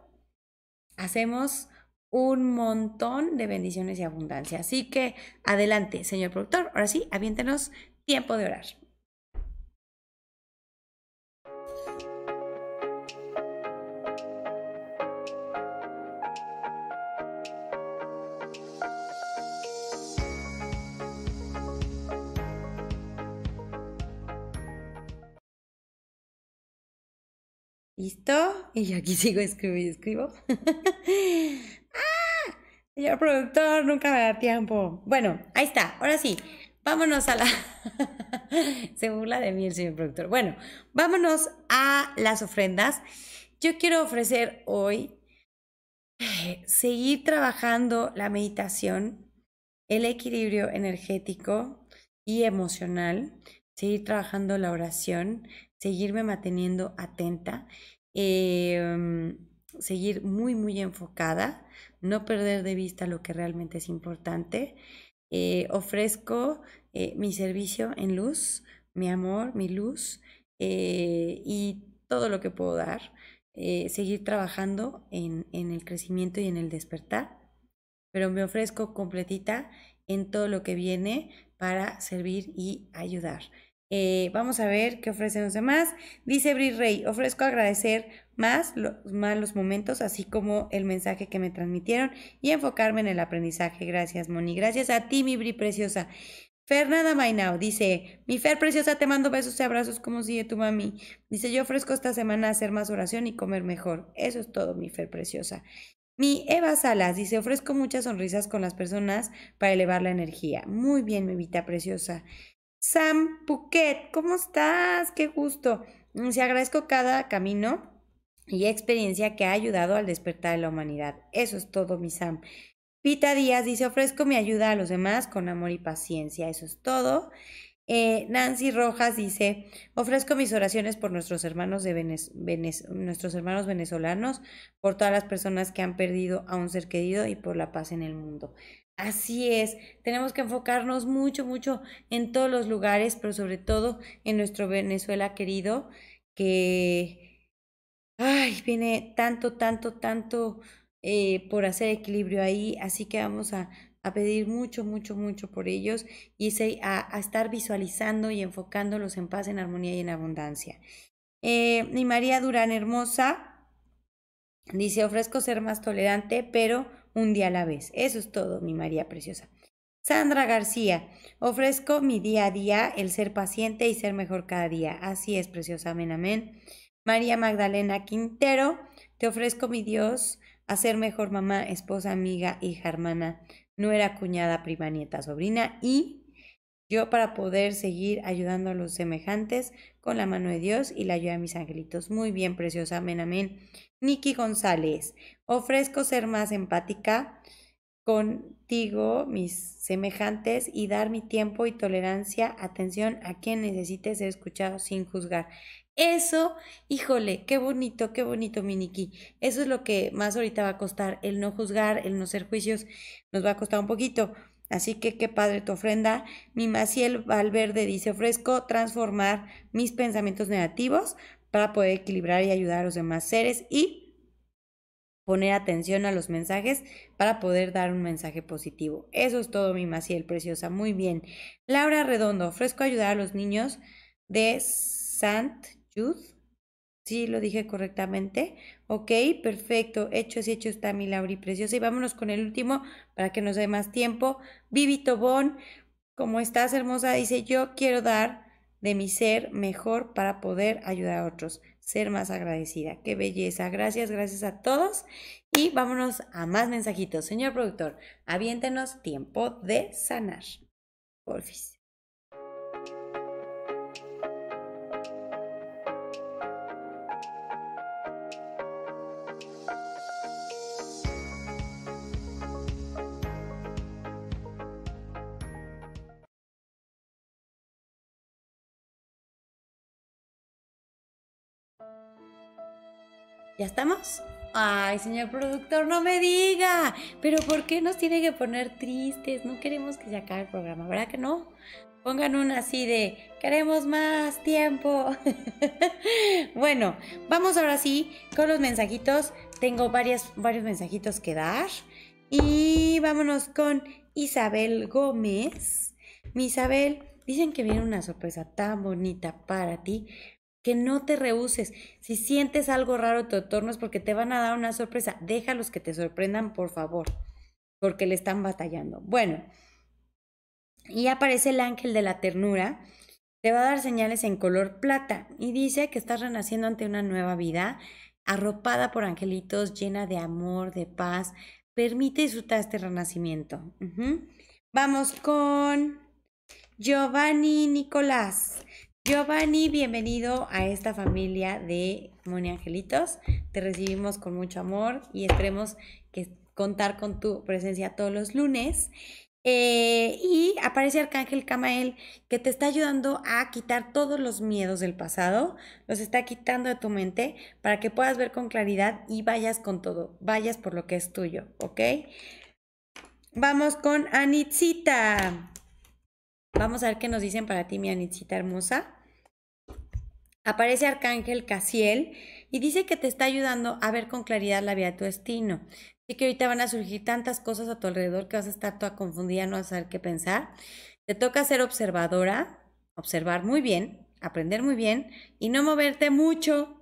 hacemos un montón de bendiciones y abundancia. Así que adelante, señor productor. Ahora sí, aviéntenos tiempo de orar. ¿Listo? Y yo aquí sigo escribiendo y escribo. Señor productor, nunca me da tiempo. Bueno, ahí está. Ahora sí, vámonos a la... Se burla de mí el señor productor. Bueno, vámonos a las ofrendas. Yo quiero ofrecer hoy eh, seguir trabajando la meditación, el equilibrio energético y emocional, seguir trabajando la oración, seguirme manteniendo atenta, em, seguir muy, muy enfocada no perder de vista lo que realmente es importante. Eh, ofrezco eh, mi servicio en luz, mi amor, mi luz eh, y todo lo que puedo dar. seguir trabajando en, en el crecimiento y en el despertar, pero me ofrezco completita en todo lo que viene para servir y ayudar. Vamos a ver qué ofrecen los demás. Dice Bri Rey, ofrezco agradecer más los, más momentos, así como el mensaje que me transmitieron y enfocarme en el aprendizaje. Gracias, Moni. Gracias a ti, mi Bri preciosa. Fernanda Mainao dice, mi Fer preciosa, te mando besos y abrazos como sigue tu mami. Dice, yo ofrezco esta semana hacer más oración y comer mejor. Eso es todo, mi Fer preciosa. Mi Eva Salas dice, ofrezco muchas sonrisas con las personas para elevar la energía. Muy bien, mi Vita preciosa. Sam Puquet, ¿cómo estás? Qué gusto. Se mm, agradezco cada camino y experiencia que ha ayudado al despertar de la humanidad. Eso es todo, mi Sam. Pita Díaz dice, ofrezco mi ayuda a los demás con amor y paciencia. Eso es todo. Eh, Nancy Rojas dice, ofrezco mis oraciones por nuestros hermanos, de nuestros hermanos venezolanos, por todas las personas que han perdido a un ser querido y por la paz en el mundo. Así es, tenemos que enfocarnos mucho, mucho en todos los lugares, pero sobre todo en nuestro Venezuela querido, que, ay, viene tanto, tanto, tanto eh, por hacer equilibrio ahí, así que vamos a, pedir mucho, mucho, mucho por ellos y a, a, estar visualizando y enfocándolos en paz, en armonía y en abundancia. Eh, y María Durán Hermosa dice, ofrezco ser más tolerante, pero un día a la vez. Eso es todo, mi María Preciosa. Sandra García, ofrezco mi día a día el ser paciente y ser mejor cada día. Así es, preciosa, amén, amén. María Magdalena Quintero, te ofrezco mi Dios a ser mejor mamá, esposa, amiga, hija, hermana, nuera, cuñada, prima, nieta, sobrina y yo para poder seguir ayudando a los semejantes con la mano de Dios y la ayuda de mis angelitos. Muy bien, preciosa. Amén, amén. Niki González, ofrezco ser más empática contigo, mis semejantes, y dar mi tiempo y tolerancia, atención a quien necesite ser escuchado sin juzgar. Eso, híjole, qué bonito, qué bonito, Miniki. Eso es lo que más ahorita va a costar, el no juzgar, el no ser juicios, nos va a costar un poquito. Así que qué padre tu ofrenda. Mi Maciel Valverde dice, ofrezco transformar mis pensamientos negativos para poder equilibrar y ayudar a los demás seres y poner atención a los mensajes para poder dar un mensaje positivo. Eso es todo, mi Maciel preciosa. Muy bien. Laura Redondo, ofrezco ayudar a los niños de Sant Jude Sí, lo dije correctamente. Ok, perfecto. Hecho y hecho está mi Lauri preciosa. Y vámonos con el último para que nos dé más tiempo. Vivi Tobón, como estás hermosa, dice, yo quiero dar de mi ser mejor para poder ayudar a otros. Ser más agradecida. Qué belleza. Gracias, gracias a todos. Y vámonos a más mensajitos. Señor productor, aviéntenos tiempo de sanar. Porfis. ¿Ya estamos? Ay, señor productor, no me diga. Pero ¿por qué nos tiene que poner tristes? No queremos que se acabe el programa, ¿verdad que no? Pongan una así de, queremos más tiempo. bueno, vamos ahora sí con los mensajitos. Tengo varios mensajitos que dar. Y vámonos con Isabel Gómez. Mi Isabel, dicen que viene una sorpresa tan bonita para ti que no te rehuses. Si sientes algo raro en tu entorno es porque te van a dar una sorpresa. Déjalos que te sorprendan, por favor, porque le están batallando. Bueno, y aparece el ángel de la ternura. Te va a dar señales en color plata y dice que estás renaciendo ante una nueva vida, arropada por angelitos, llena de amor, de paz. Permite disfrutar este renacimiento. Vamos con Giovanni Nicolás. Giovanni, bienvenido a esta familia de Moni Angelitos. Te recibimos con mucho amor y esperemos que contar con tu presencia todos los lunes. Eh, y aparece Arcángel Camael que te está ayudando a quitar todos los miedos del pasado, los está quitando de tu mente para que puedas ver con claridad y vayas con todo, vayas por lo que es tuyo, ¿ok? Vamos con Anitzita. Vamos a ver qué nos dicen para ti, mi Anitzita hermosa aparece Arcángel Casiel y dice que te está ayudando a ver con claridad la vida de tu destino. Así que ahorita van a surgir tantas cosas a tu alrededor que vas a estar toda confundida, no vas a saber qué pensar. Te toca ser observadora, observar muy bien, aprender muy bien y no moverte mucho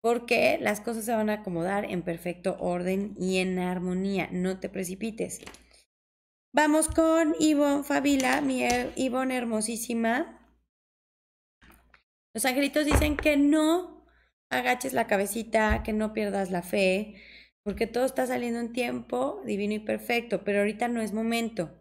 porque las cosas se van a acomodar en perfecto orden y en armonía. No te precipites. Vamos con Ivonne Fabila, mi Ivonne hermosísima. Los angelitos dicen que no agaches la cabecita, que no pierdas la fe, porque todo está saliendo en tiempo divino y perfecto, pero ahorita no es momento.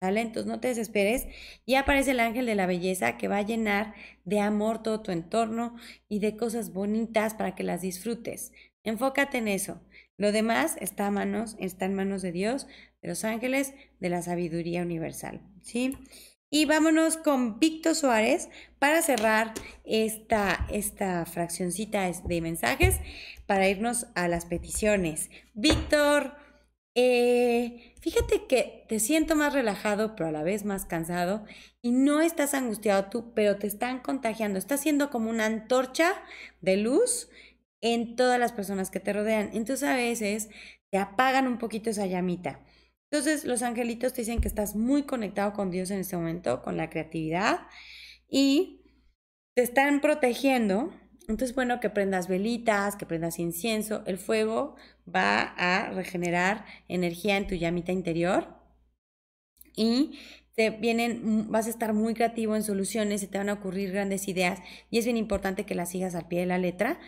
¿Vale? Entonces no te desesperes. Y aparece el ángel de la belleza que va a llenar de amor todo tu entorno y de cosas bonitas para que las disfrutes. Enfócate en eso. Lo demás está, a manos, está en manos de Dios, de los ángeles, de la sabiduría universal. ¿Sí? Y vámonos con Víctor Suárez para cerrar esta, esta fraccioncita de mensajes para irnos a las peticiones. Víctor, eh, fíjate que te siento más relajado, pero a la vez más cansado y no estás angustiado tú, pero te están contagiando. Estás siendo como una antorcha de luz en todas las personas que te rodean. Entonces a veces te apagan un poquito esa llamita. Entonces los angelitos te dicen que estás muy conectado con Dios en este momento, con la creatividad y te están protegiendo. Entonces, bueno, que prendas velitas, que prendas incienso. El fuego va a regenerar energía en tu llamita interior y te vienen, vas a estar muy creativo en soluciones, se te van a ocurrir grandes ideas y es bien importante que las sigas al pie de la letra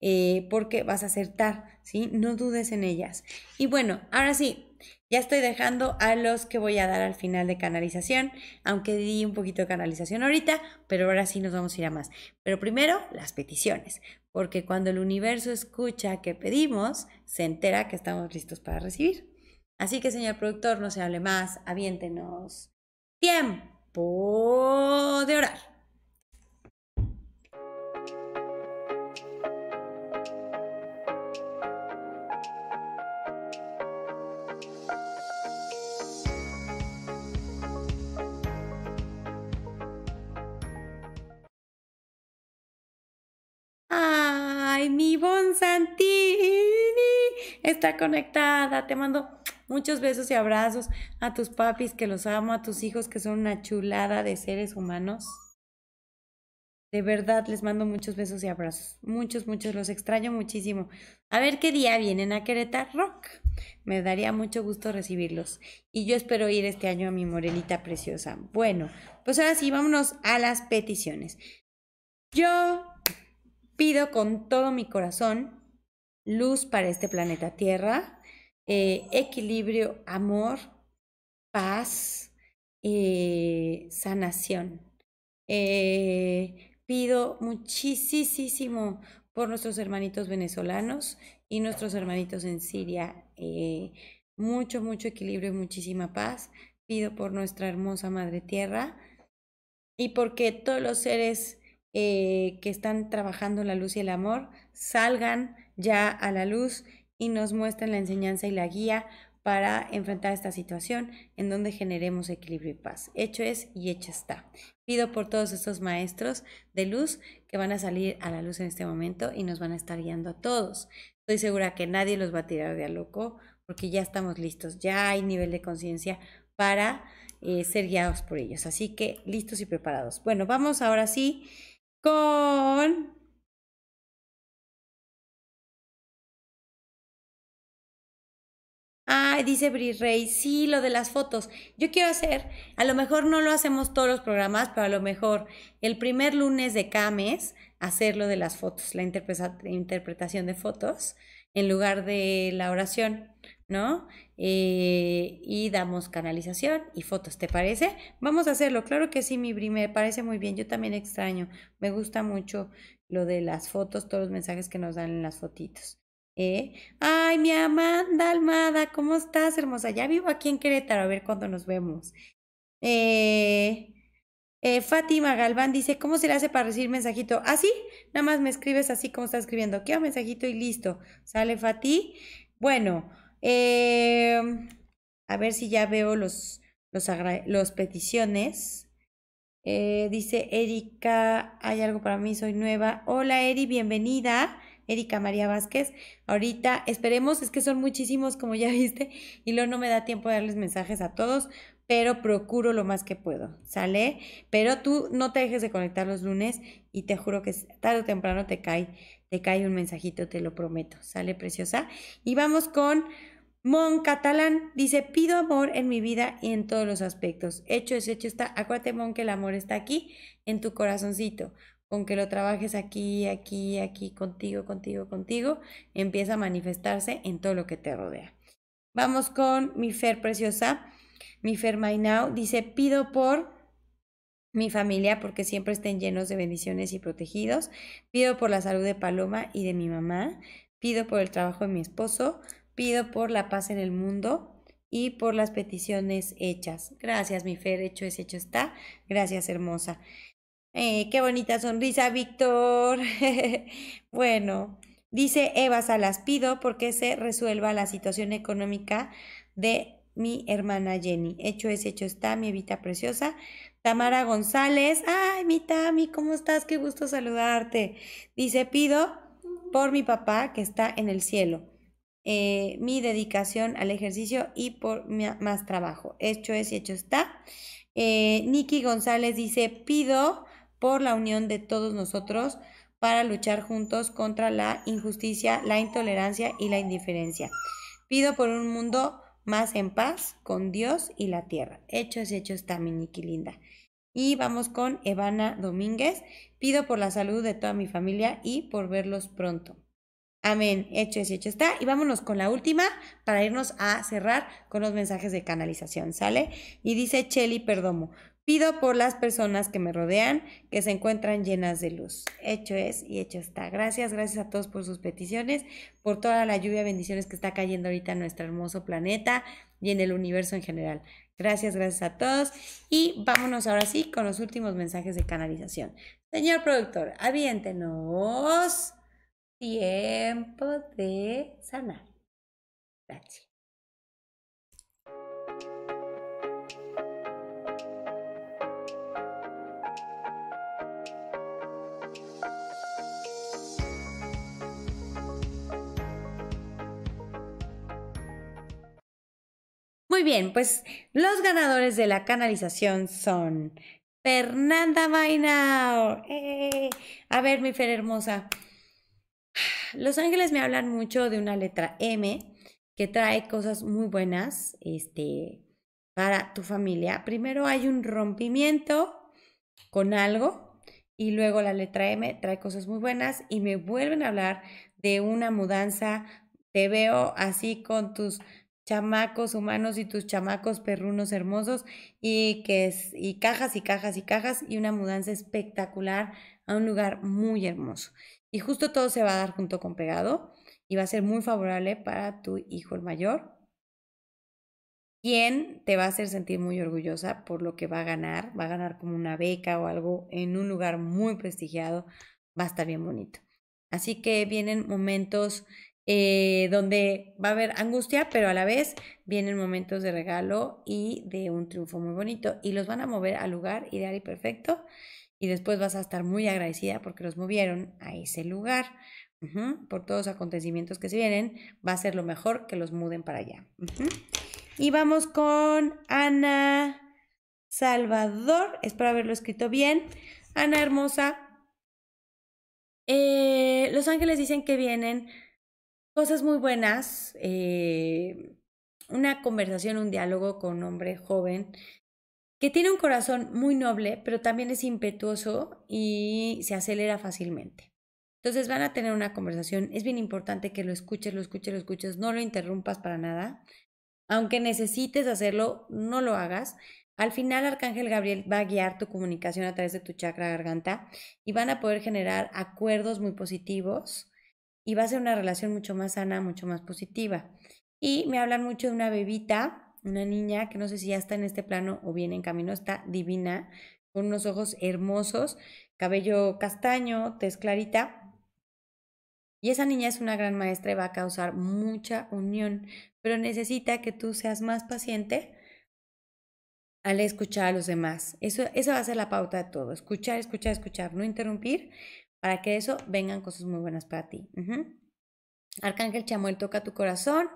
eh, porque vas a acertar, ¿sí? No dudes en ellas. Y bueno, ahora sí, ya estoy dejando a los que voy a dar al final de canalización, aunque di un poquito de canalización ahorita, pero ahora sí nos vamos a ir a más. Pero primero, las peticiones, porque cuando el universo escucha que pedimos, se entera que estamos listos para recibir. Así que, señor productor, no se hable más, aviéntenos Tiempo de orar. Está conectada. Te mando Muchos besos y abrazos a tus papis que los amo, a tus hijos que son una chulada de seres humanos. De verdad les mando muchos besos y abrazos. Muchos, muchos, los extraño muchísimo. A ver qué día vienen a Querétaro Rock. Me daría mucho gusto recibirlos. Y yo espero ir este año a mi Morelita preciosa. Bueno, pues ahora sí, vámonos a las peticiones. Yo pido con todo mi corazón luz para este planeta Tierra eh, equilibrio, amor, paz, eh, sanación. Eh, pido muchísimo por nuestros hermanitos venezolanos y nuestros hermanitos en Siria. mucho, mucho equilibrio y muchísima paz. Pido por nuestra hermosa Madre Tierra y porque todos los seres que están trabajando la luz y el amor salgan ya a la luz y nos muestran la enseñanza y la guía para enfrentar esta situación en donde generemos equilibrio y paz. Hecho es y hecho está. Pido por todos estos maestros de luz que van a salir a la luz en este momento y nos van a estar guiando a todos. Estoy segura que nadie los va a tirar de a loco porque ya estamos listos, ya hay nivel de conciencia para eh, ser guiados por ellos. Así que listos y preparados. Bueno, vamos ahora sí con Ay, dice Bri Rey, sí, lo de las fotos. Yo quiero hacer, a lo mejor no lo hacemos todos los programas, pero a lo mejor el primer lunes de cada mes, hacer lo de las fotos, la interpretación de fotos, en lugar de la oración, ¿no? Eh, y damos canalización y fotos, ¿te parece? Vamos a hacerlo, claro que sí, mi Bri, me parece muy bien. Yo también extraño, me gusta mucho lo de las fotos, todos los mensajes que nos dan en las fotitos. ¿Eh? Ay, mi Amanda Almada, ¿cómo estás, hermosa? Ya vivo aquí en Querétaro, a ver cuándo nos vemos. Eh, eh, Fátima Galván dice, ¿cómo se le hace para recibir mensajito? Así, ¿Ah, nada más me escribes así como estás escribiendo. Quiero mensajito y listo. ¿Sale, Fati? Bueno, em, a ver si ya veo los, los, los peticiones. dice Erika, hay algo para mí, soy nueva. Hola, Eri, bienvenida. Erika María Vázquez. Ahorita esperemos, es que son muchísimos como ya viste y luego no me da tiempo de darles mensajes a todos, pero procuro lo más que puedo, ¿sale? Pero tú no te dejes de conectar los lunes y te juro que tarde o temprano te cae, te cae un mensajito, te lo prometo, ¿sale preciosa? Y vamos con Mon Catalán, dice, pido amor en mi vida y en todos los aspectos. Hecho es hecho está. Acuérdate, Mon, que el amor está aquí en tu corazoncito con que lo trabajes aquí, aquí, aquí, contigo, contigo, contigo, empieza a manifestarse en todo lo que te rodea. Vamos con mi Fer preciosa. Mi Fer Now dice, pido por mi familia porque siempre estén llenos de bendiciones y protegidos. Pido por la salud de Paloma y de mi mamá. Pido por el trabajo de mi esposo. Pido por la paz en el mundo y por las peticiones hechas. Gracias, mi Fer, hecho es, hecho está. Gracias, hermosa. Eh, qué bonita sonrisa, Víctor. bueno, dice Eva Salas, pido porque se resuelva la situación económica de mi hermana Jenny. Hecho es, hecho está, mi Evita preciosa. Tamara González, ay, mi Tami, ¿cómo estás? Qué gusto saludarte. Dice, pido por mi papá que está en el cielo. Eh, mi dedicación al ejercicio y por más trabajo. Hecho es, hecho está. Eh, Nikki González dice, pido por la unión de todos nosotros para luchar juntos contra la injusticia, la intolerancia y la indiferencia. Pido por un mundo más en paz con Dios y la tierra. Hecho es hecho está, mi Niki linda. Y vamos con Evana Domínguez. Pido por la salud de toda mi familia y por verlos pronto. Amén. Hecho es hecho está. Y vámonos con la última para irnos a cerrar con los mensajes de canalización. ¿Sale? Y dice Cheli Perdomo. Pido por las personas que me rodean, que se encuentran llenas de luz. Hecho es y hecho está. Gracias, gracias a todos por sus peticiones, por toda la lluvia de bendiciones que está cayendo ahorita en nuestro hermoso planeta y en el universo en general. Gracias, gracias a todos. Y vámonos ahora sí con los últimos mensajes de canalización. Señor productor, aviéntenos tiempo de sanar. Gracias. Muy bien, pues los ganadores de la canalización son Fernanda Mainao. ¡Eh! A ver, mi Fer hermosa. Los ángeles me hablan mucho de una letra M que trae cosas muy buenas este, para tu familia. Primero hay un rompimiento con algo y luego la letra M trae cosas muy buenas y me vuelven a hablar de una mudanza. Te veo así con tus chamacos humanos y tus chamacos perrunos hermosos y que es y cajas y cajas y cajas y una mudanza espectacular a un lugar muy hermoso. Y justo todo se va a dar junto con pegado y va a ser muy favorable para tu hijo el mayor, quien te va a hacer sentir muy orgullosa por lo que va a ganar, va a ganar como una beca o algo en un lugar muy prestigiado, va a estar bien bonito. Así que vienen momentos eh, donde va a haber angustia, pero a la vez vienen momentos de regalo y de un triunfo muy bonito y los van a mover al lugar ideal y perfecto y después vas a estar muy agradecida porque los movieron a ese lugar. por todos los acontecimientos que se vienen, va a ser lo mejor que los muden para allá. Y vamos con Ana Salvador, espero haberlo escrito bien. Ana hermosa, eh, los ángeles dicen que vienen cosas muy buenas, eh, una conversación, un diálogo con un hombre joven que tiene un corazón muy noble, pero también es impetuoso y se acelera fácilmente. Entonces van a tener una conversación, es bien importante que lo escuches, lo escuches, lo escuches, no lo interrumpas para nada. Aunque necesites hacerlo, no lo hagas. Al final, Arcángel Gabriel va a guiar tu comunicación a través de tu chakra garganta y van a poder generar acuerdos muy positivos y va a ser una relación mucho más sana, mucho más positiva. Y me hablan mucho de una bebita, una niña que no sé si ya está en este plano o viene en camino, está divina, con unos ojos hermosos, cabello castaño, tez clarita. Y esa niña es una gran maestra y va a causar mucha unión, pero necesita que tú seas más paciente al escuchar a los demás. Eso, esa va a ser la pauta de todo. Escuchar, escuchar, escuchar, no interrumpir para que eso vengan cosas muy buenas para ti. Arcángel Chamuel toca tu corazón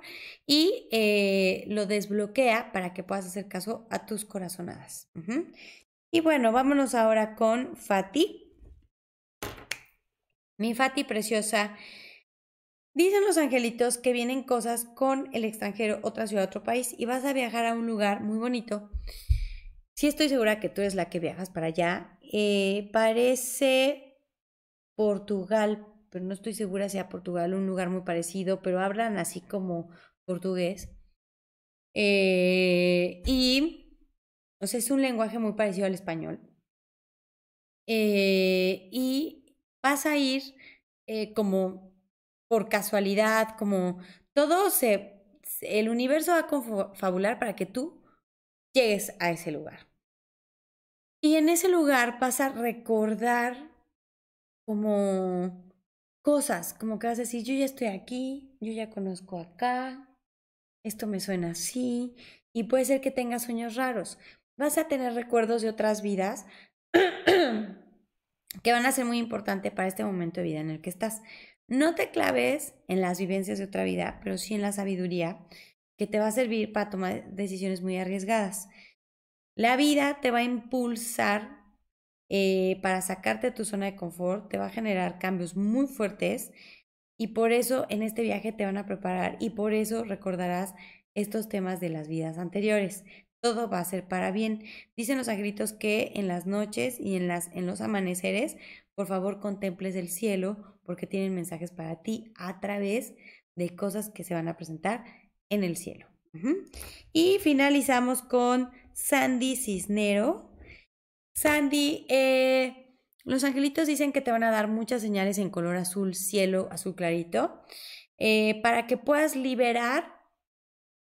y eh, lo desbloquea para que puedas hacer caso a tus corazonadas. Y bueno, vámonos ahora con Fati. Mi Fati preciosa. Dicen los angelitos que vienen cosas con el extranjero, otra ciudad, otro país, y vas a viajar a un lugar muy bonito. Sí estoy segura que tú eres la que viajas para allá. Eh, parece Portugal, pero no estoy segura si a Portugal un lugar muy parecido, pero hablan así como portugués. Eh, y, o sea, es un lenguaje muy parecido al español. Eh, y vas a ir eh, como por casualidad, como todo se, el universo va a confabular para que tú llegues a ese lugar. Y en ese lugar vas a recordar como cosas, como que vas a decir, yo ya estoy aquí, yo ya conozco acá, esto me suena así, y puede ser que tengas sueños raros. Vas a tener recuerdos de otras vidas que van a ser muy importantes para este momento de vida en el que estás. No te claves en las vivencias de otra vida, pero sí en la sabiduría que te va a servir para tomar decisiones muy arriesgadas. La vida te va a impulsar eh, para sacarte de tu zona de confort, te va a generar cambios muy fuertes y por eso en este viaje te van a preparar y por eso recordarás estos temas de las vidas anteriores. Todo va a ser para bien. Dicen los angelitos que en las noches y en, las, en los amaneceres, por favor contemples el cielo porque tienen mensajes para ti a través de cosas que se van a presentar en el cielo. Y finalizamos con Sandy Cisnero. Sandy, eh, los angelitos dicen que te van a dar muchas señales en color azul, cielo, azul clarito, eh, para que puedas liberar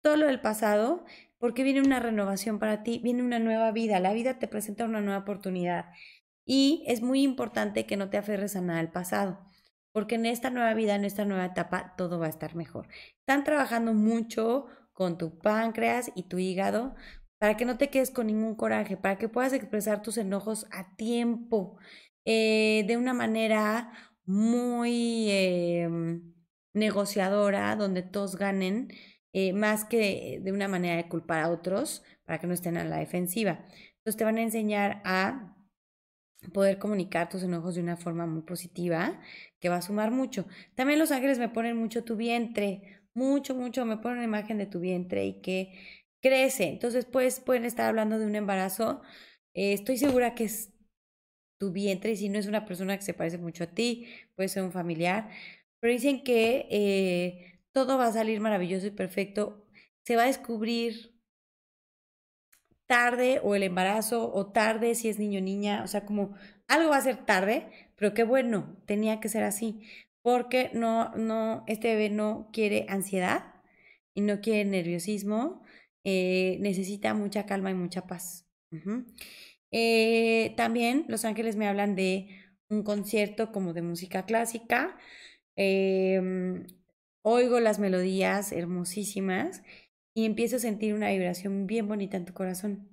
todo lo del pasado, porque viene una renovación para ti, viene una nueva vida, la vida te presenta una nueva oportunidad. Y es muy importante que no te aferres a nada del pasado, porque en esta nueva vida, en esta nueva etapa, todo va a estar mejor. Están trabajando mucho con tu páncreas y tu hígado para que no te quedes con ningún coraje, para que puedas expresar tus enojos a tiempo, eh, de una manera muy em, negociadora, donde todos ganen, eh, más que de una manera de culpar a otros para que no estén a la defensiva. Entonces te van a enseñar a poder comunicar tus enojos de una forma muy positiva que va a sumar mucho. También los ángeles me ponen mucho tu vientre, mucho, mucho, me ponen una imagen de tu vientre y que crece. Entonces, pues pueden estar hablando de un embarazo. Eh, estoy segura que es tu vientre y si no es una persona que se parece mucho a ti, puede ser un familiar. Pero dicen que eh, todo va a salir maravilloso y perfecto. Se va a descubrir tarde o el embarazo o tarde si es niño o niña. O sea, como algo va a ser tarde, pero qué bueno, tenía que ser así porque no, no, este bebé no quiere ansiedad y no quiere nerviosismo, eh, necesita mucha calma y mucha paz. Eh, también los ángeles me hablan de un concierto como de música clásica. Em, oigo las melodías hermosísimas y empiezo a sentir una vibración bien bonita en tu corazón.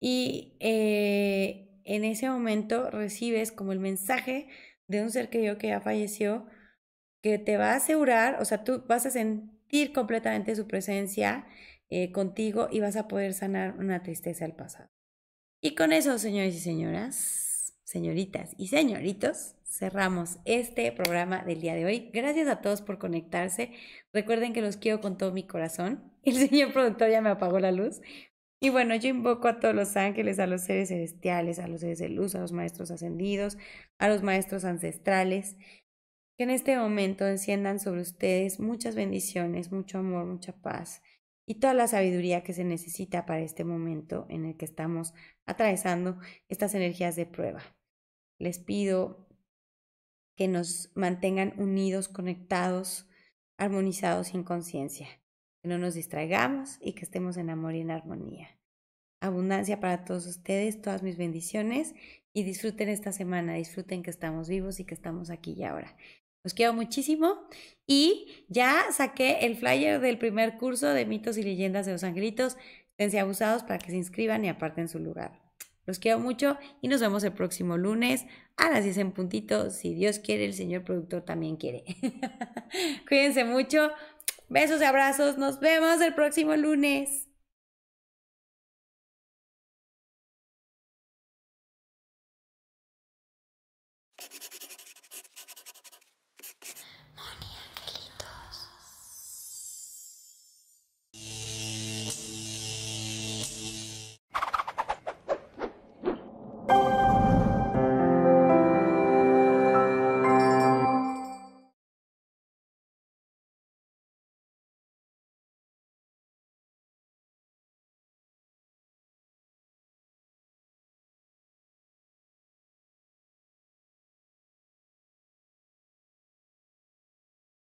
Y eh, en ese momento recibes como el mensaje de un ser querido que ya falleció, que te va a asegurar, o sea, tú vas a sentir completamente su presencia eh, contigo y vas a poder sanar una tristeza del pasado. Y con eso, señores y señoras, señoritas y señoritos, cerramos este programa del día de hoy. Gracias a todos por conectarse. Recuerden que los quiero con todo mi corazón. El señor productor ya me apagó la luz. Y bueno, yo invoco a todos los ángeles, a los seres celestiales, a los seres de luz, a los maestros ascendidos, a los maestros ancestrales, que en este momento enciendan sobre ustedes muchas bendiciones, mucho amor, mucha paz y toda la sabiduría que se necesita para este momento en el que estamos atravesando estas energías de prueba. Les pido que nos mantengan unidos, conectados, armonizados sin conciencia que no nos distraigamos y que estemos en amor y en armonía. Abundancia para todos ustedes, todas mis bendiciones y disfruten esta semana, disfruten que estamos vivos y que estamos aquí y ahora. Los quiero muchísimo y ya saqué el flyer del primer curso de mitos y leyendas de los angelitos. Esténse abusados para que se inscriban y aparten su lugar. Los quiero mucho y nos vemos el próximo lunes a las 10 en puntito. Si Dios quiere, el señor productor también quiere. Cuídense mucho. Besos y abrazos. Nos vemos el próximo lunes.